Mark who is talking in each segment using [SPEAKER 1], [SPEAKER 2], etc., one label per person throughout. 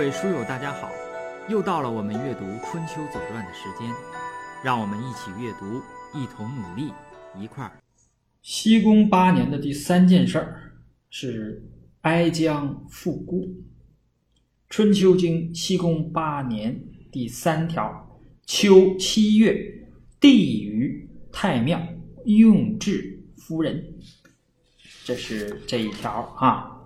[SPEAKER 1] 各位书友，大家好！又到了我们阅读《春秋左传》的时间，让我们一起阅读，一同努力，一块儿。
[SPEAKER 2] 西宫八年的第三件事儿是哀姜复故。《春秋经》西宫八年第三条：秋七月，帝于太庙，用治夫人。这是这一条啊。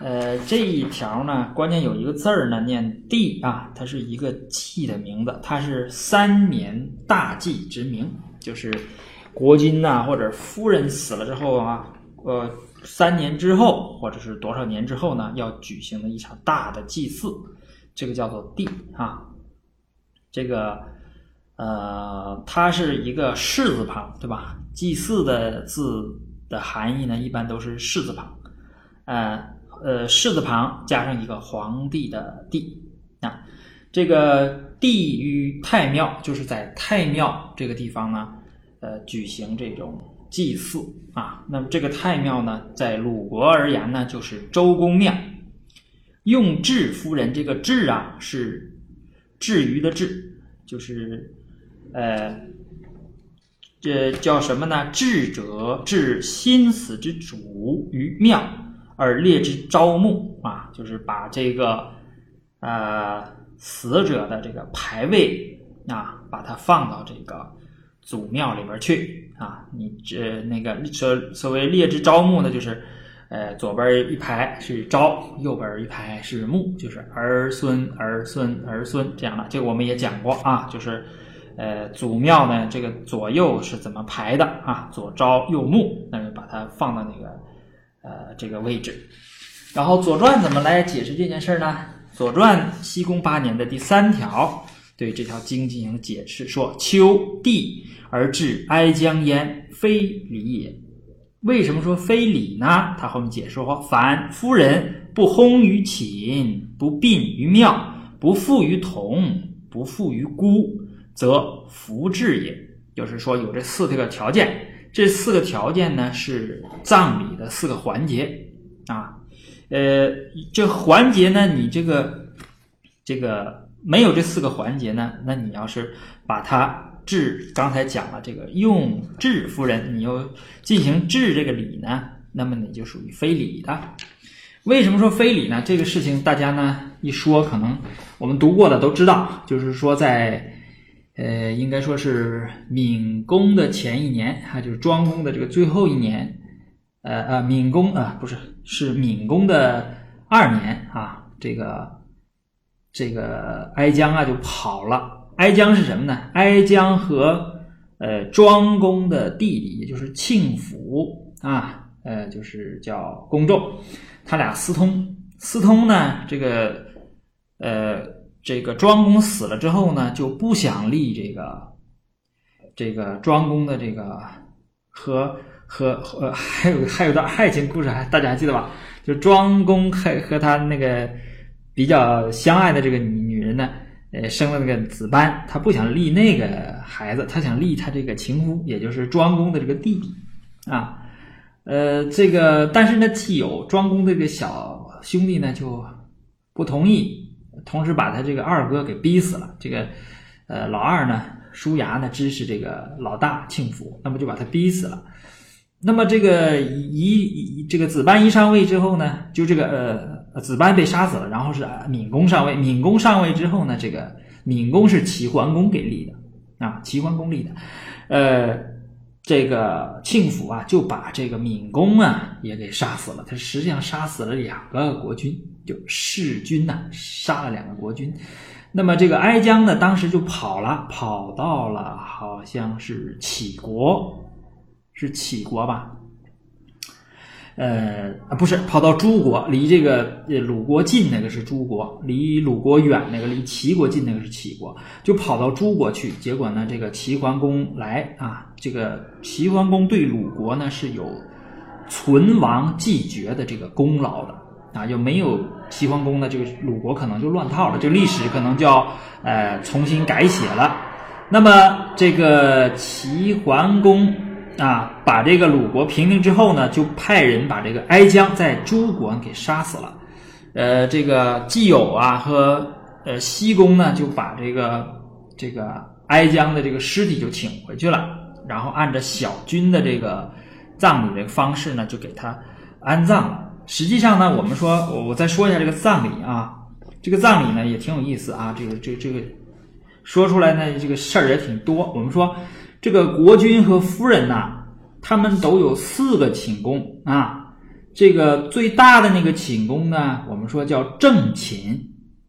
[SPEAKER 2] 呃，这一条呢，关键有一个字儿呢，念“帝”啊，它是一个祭的名字，它是三年大祭之名，就是国君呐或者夫人死了之后啊，呃，三年之后或者是多少年之后呢，要举行的一场大的祭祀，这个叫做“帝”啊。这个呃，它是一个士字旁，对吧？祭祀的字的含义呢，一般都是士字旁，呃。呃，士字旁加上一个皇帝的帝啊，这个帝于太庙，就是在太庙这个地方呢，呃，举行这种祭祀啊。那么这个太庙呢，在鲁国而言呢，就是周公庙。用智夫人，这个智啊，是智于的智，就是呃，这叫什么呢？智者治心死之主于庙。而列之招募啊，就是把这个呃死者的这个牌位啊，把它放到这个祖庙里边去啊。你这那个所所谓列之招募呢，就是呃左边一排是招，右边一排是募，就是儿孙儿孙儿孙这样的。这个我们也讲过啊，就是呃祖庙呢，这个左右是怎么排的啊？左招右募，那就把它放到那个。呃，这个位置，然后《左传》怎么来解释这件事呢？《左传》西宫八年的第三条对这条经进行解释，说：“秋地而至哀姜焉，非礼也。”为什么说非礼呢？他后面解释说：“凡夫人不轰于寝，不殡于庙，不附于同，不附于孤，则弗至也。”就是说有这四这个条件。这四个条件呢，是葬礼的四个环节啊。呃，这环节呢，你这个这个没有这四个环节呢，那你要是把它治，刚才讲了这个用治夫人，你又进行治这个礼呢，那么你就属于非礼的。为什么说非礼呢？这个事情大家呢一说，可能我们读过的都知道，就是说在。呃，应该说是闵公的前一年，哈，就是庄公的这个最后一年，呃呃，闵公啊，不是，是闵公的二年啊，这个这个哀姜啊就跑了。哀姜是什么呢？哀姜和呃庄公的弟弟，也就是庆府啊，呃，就是叫公仲，他俩私通，私通呢，这个呃。这个庄公死了之后呢，就不想立这个这个庄公的这个和和和还有还有段爱情故事，还大家还记得吧？就庄公和和他那个比较相爱的这个女女人呢，呃，生了那个子班，他不想立那个孩子，他想立他这个情夫，也就是庄公的这个弟弟啊。呃，这个但是呢，既有庄公这个小兄弟呢，就不同意。同时把他这个二哥给逼死了。这个，呃，老二呢，叔牙呢支持这个老大庆福，那么就把他逼死了。那么这个一这个子班一上位之后呢，就这个呃子班被杀死了，然后是闵公上位。闵公上位之后呢，这个闵公是齐桓公给立的啊，齐桓公立的。呃，这个庆府啊，就把这个闵公啊也给杀死了。他实际上杀死了两个国君。就弑君呐，杀了两个国君。那么这个哀姜呢，当时就跑了，跑到了好像是杞国，是杞国吧？呃，不是，跑到诸国，离这个鲁国近那个是诸国，离鲁国远那个，离齐国近那个是齐国，就跑到诸国去。结果呢，这个齐桓公来啊，这个齐桓公对鲁国呢是有存亡继绝的这个功劳的。啊，就没有齐桓公呢，这个鲁国可能就乱套了，这历史可能就要呃重新改写了。那么这个齐桓公啊，把这个鲁国平定之后呢，就派人把这个哀姜在诸国给杀死了。呃，这个季友啊和呃西宫呢，就把这个这个哀姜的这个尸体就请回去了，然后按照小军的这个葬礼这个方式呢，就给他安葬了。实际上呢，我们说，我我再说一下这个葬礼啊，这个葬礼呢也挺有意思啊，这个这这个说出来呢，这个事儿也挺多。我们说这个国君和夫人呐，他们都有四个寝宫啊。这个最大的那个寝宫呢，我们说叫正寝，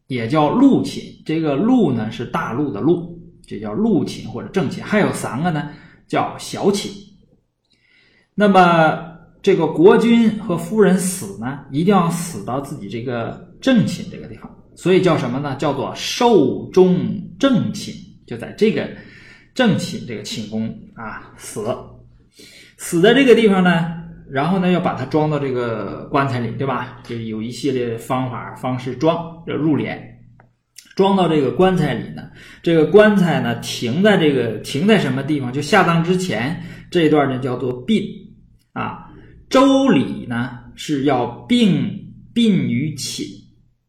[SPEAKER 2] 也叫禄寝。这个禄呢是大陆的禄，这叫禄寝或者正寝。还有三个呢，叫小寝。那么这个国君和夫人死呢，一定要死到自己这个正寝这个地方，所以叫什么呢？叫做寿终正寝，就在这个正寝这个寝宫啊死。死在这个地方呢。然后呢，要把它装到这个棺材里，对吧？就有一系列方法方式装，就入殓，装到这个棺材里呢。这个棺材呢，停在这个停在什么地方？就下葬之前这一段呢，叫做殡啊。周礼呢是要并殡于寝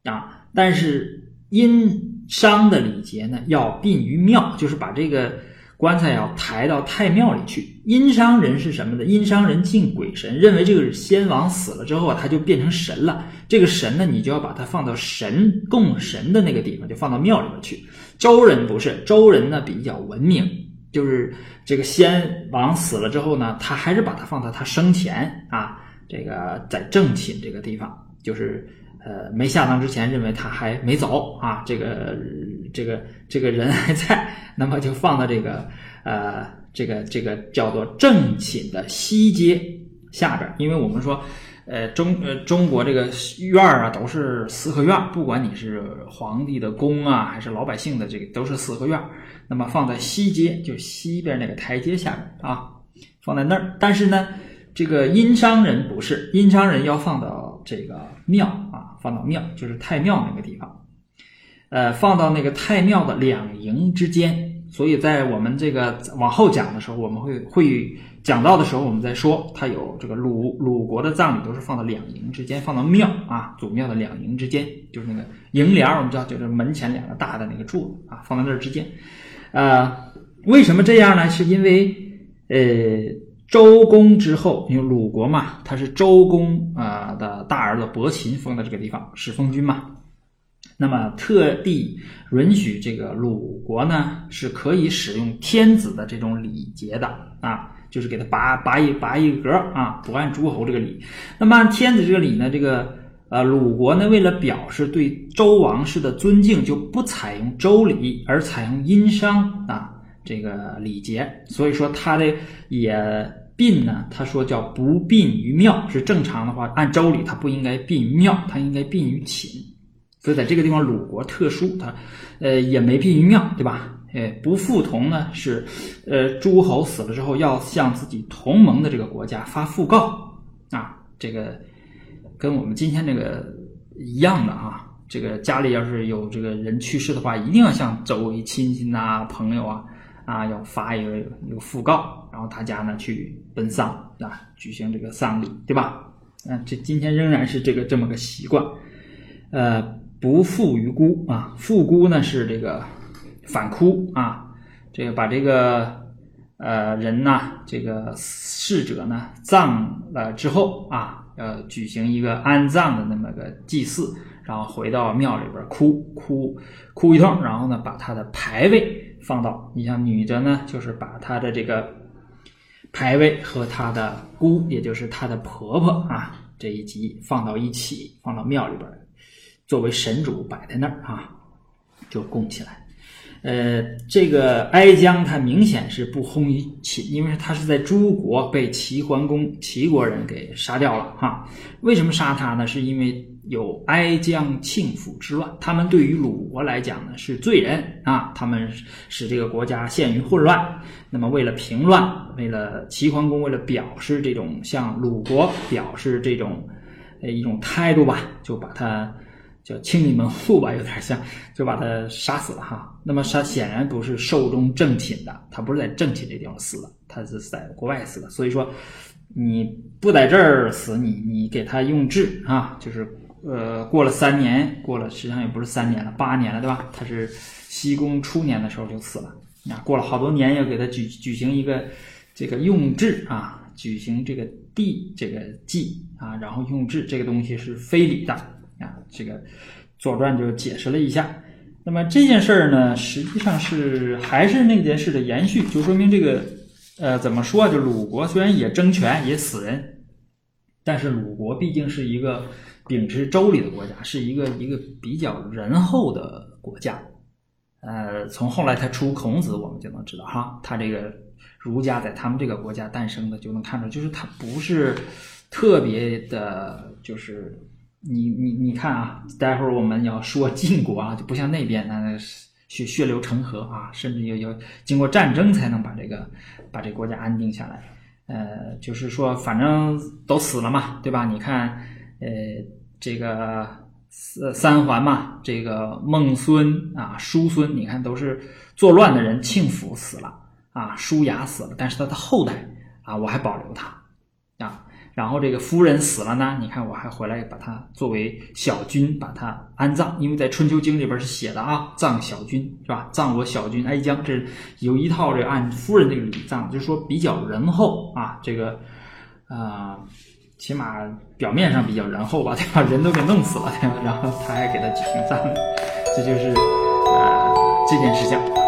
[SPEAKER 2] 啊，但是殷商的礼节呢要殡于庙，就是把这个。棺材要抬到太庙里去。殷商人是什么呢？殷商人敬鬼神，认为这个先王死了之后啊，他就变成神了。这个神呢，你就要把它放到神供神的那个地方，就放到庙里边去。周人不是，周人呢比较文明，就是这个先王死了之后呢，他还是把它放到他生前啊，这个在正寝这个地方，就是呃没下葬之前，认为他还没走啊，这个。这个这个人还在，那么就放到这个呃这个这个叫做正寝的西街下边，因为我们说，呃中呃中国这个院儿啊都是四合院，不管你是皇帝的宫啊，还是老百姓的这个都是四合院，那么放在西街就西边那个台阶下面啊，放在那儿。但是呢，这个殷商人不是，殷商人要放到这个庙啊，放到庙就是太庙那个地方。呃，放到那个太庙的两营之间，所以在我们这个往后讲的时候，我们会会讲到的时候，我们再说，它有这个鲁鲁国的葬礼都是放到两营之间，放到庙啊，祖庙的两营之间，就是那个楹帘我们知道就是门前两个大的那个柱子啊，放在那儿之间。呃，为什么这样呢？是因为呃，周公之后，因为鲁国嘛，他是周公啊的大儿子伯禽封的这个地方，是封君嘛。那么特地允许这个鲁国呢，是可以使用天子的这种礼节的啊，就是给他拔拔一拔一格啊，不按诸侯这个礼。那么按天子这个礼呢，这个呃鲁国呢，为了表示对周王室的尊敬，就不采用周礼，而采用殷商啊这个礼节。所以说他的也殡呢，他说叫不殡于庙，是正常的话，按周礼他不应该殡于庙，他应该殡于寝。所以在这个地方，鲁国特殊，它，呃，也没殡于庙，对吧？哎，不复同呢是，呃，诸侯死了之后要向自己同盟的这个国家发讣告啊，这个跟我们今天这个一样的啊。这个家里要是有这个人去世的话，一定要向周围亲戚呐、朋友啊啊，要发一个一个讣告，然后大家呢去奔丧啊，举行这个丧礼，对吧？嗯，这今天仍然是这个这么个习惯，呃。不负于孤啊，负孤呢是这个反哭啊，这个把这个呃人呐，这个逝者呢葬了之后啊，要举行一个安葬的那么个祭祀，然后回到庙里边哭哭哭一通，然后呢把他的牌位放到，你像女的呢，就是把她的这个牌位和她的姑，也就是她的婆婆啊这一集放到一起，放到庙里边。作为神主摆在那儿啊，就供起来。呃，这个哀姜他明显是不轰于秦，因为他是在诸国被齐桓公齐国人给杀掉了哈。为什么杀他呢？是因为有哀姜庆父之乱，他们对于鲁国来讲呢是罪人啊，他们使这个国家陷于混乱。那么为了平乱，为了齐桓公为了表示这种向鲁国表示这种呃一种态度吧，就把他。叫清理门户吧，有点像，就把他杀死了哈。那么他显然不是寿终正寝的，他不是在正寝这地方死的，他是在国外死的。所以说，你不在这儿死，你你给他用治啊，就是呃，过了三年，过了实际上也不是三年了，八年了，对吧？他是西宫初年的时候就死了，啊，过了好多年，要给他举举行一个这个用治啊，举行这个帝这个祭啊，然后用治这个东西是非礼的啊，这个《左传》就解释了一下。那么这件事儿呢，实际上是还是那件事的延续，就说明这个呃，怎么说啊？就鲁国虽然也争权也死人，但是鲁国毕竟是一个。秉持周礼的国家是一个一个比较仁厚的国家，呃，从后来他出孔子，我们就能知道哈，他这个儒家在他们这个国家诞生的，就能看出，就是他不是特别的，就是你你你看啊，待会儿我们要说晋国啊，就不像那边那血血流成河啊，甚至要要经过战争才能把这个把这国家安定下来，呃，就是说反正都死了嘛，对吧？你看。呃，这个三三桓嘛，这个孟孙啊、叔孙，你看都是作乱的人，庆府死了啊，叔牙死了，但是他的后代啊，我还保留他。然后这个夫人死了呢，你看我还回来把他作为小君把他安葬，因为在《春秋经》里边是写的啊，葬小君是吧？葬我小君哀姜，这有一套这按夫人这个礼葬，就是说比较仁厚啊，这个啊。起码表面上比较仁厚吧，对吧？人都给弄死了，对吧？然后他还给他举行葬礼，这就是呃这件事情。